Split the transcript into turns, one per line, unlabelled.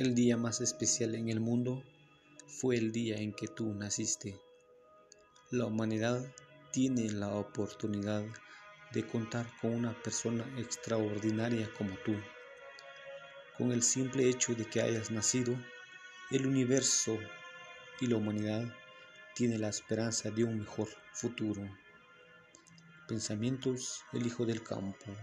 El día más especial en el mundo fue el día en que tú naciste. La humanidad tiene la oportunidad de contar con una persona extraordinaria como tú. Con el simple hecho de que hayas nacido, el universo y la humanidad tienen la esperanza de un mejor futuro. Pensamientos, el hijo del campo.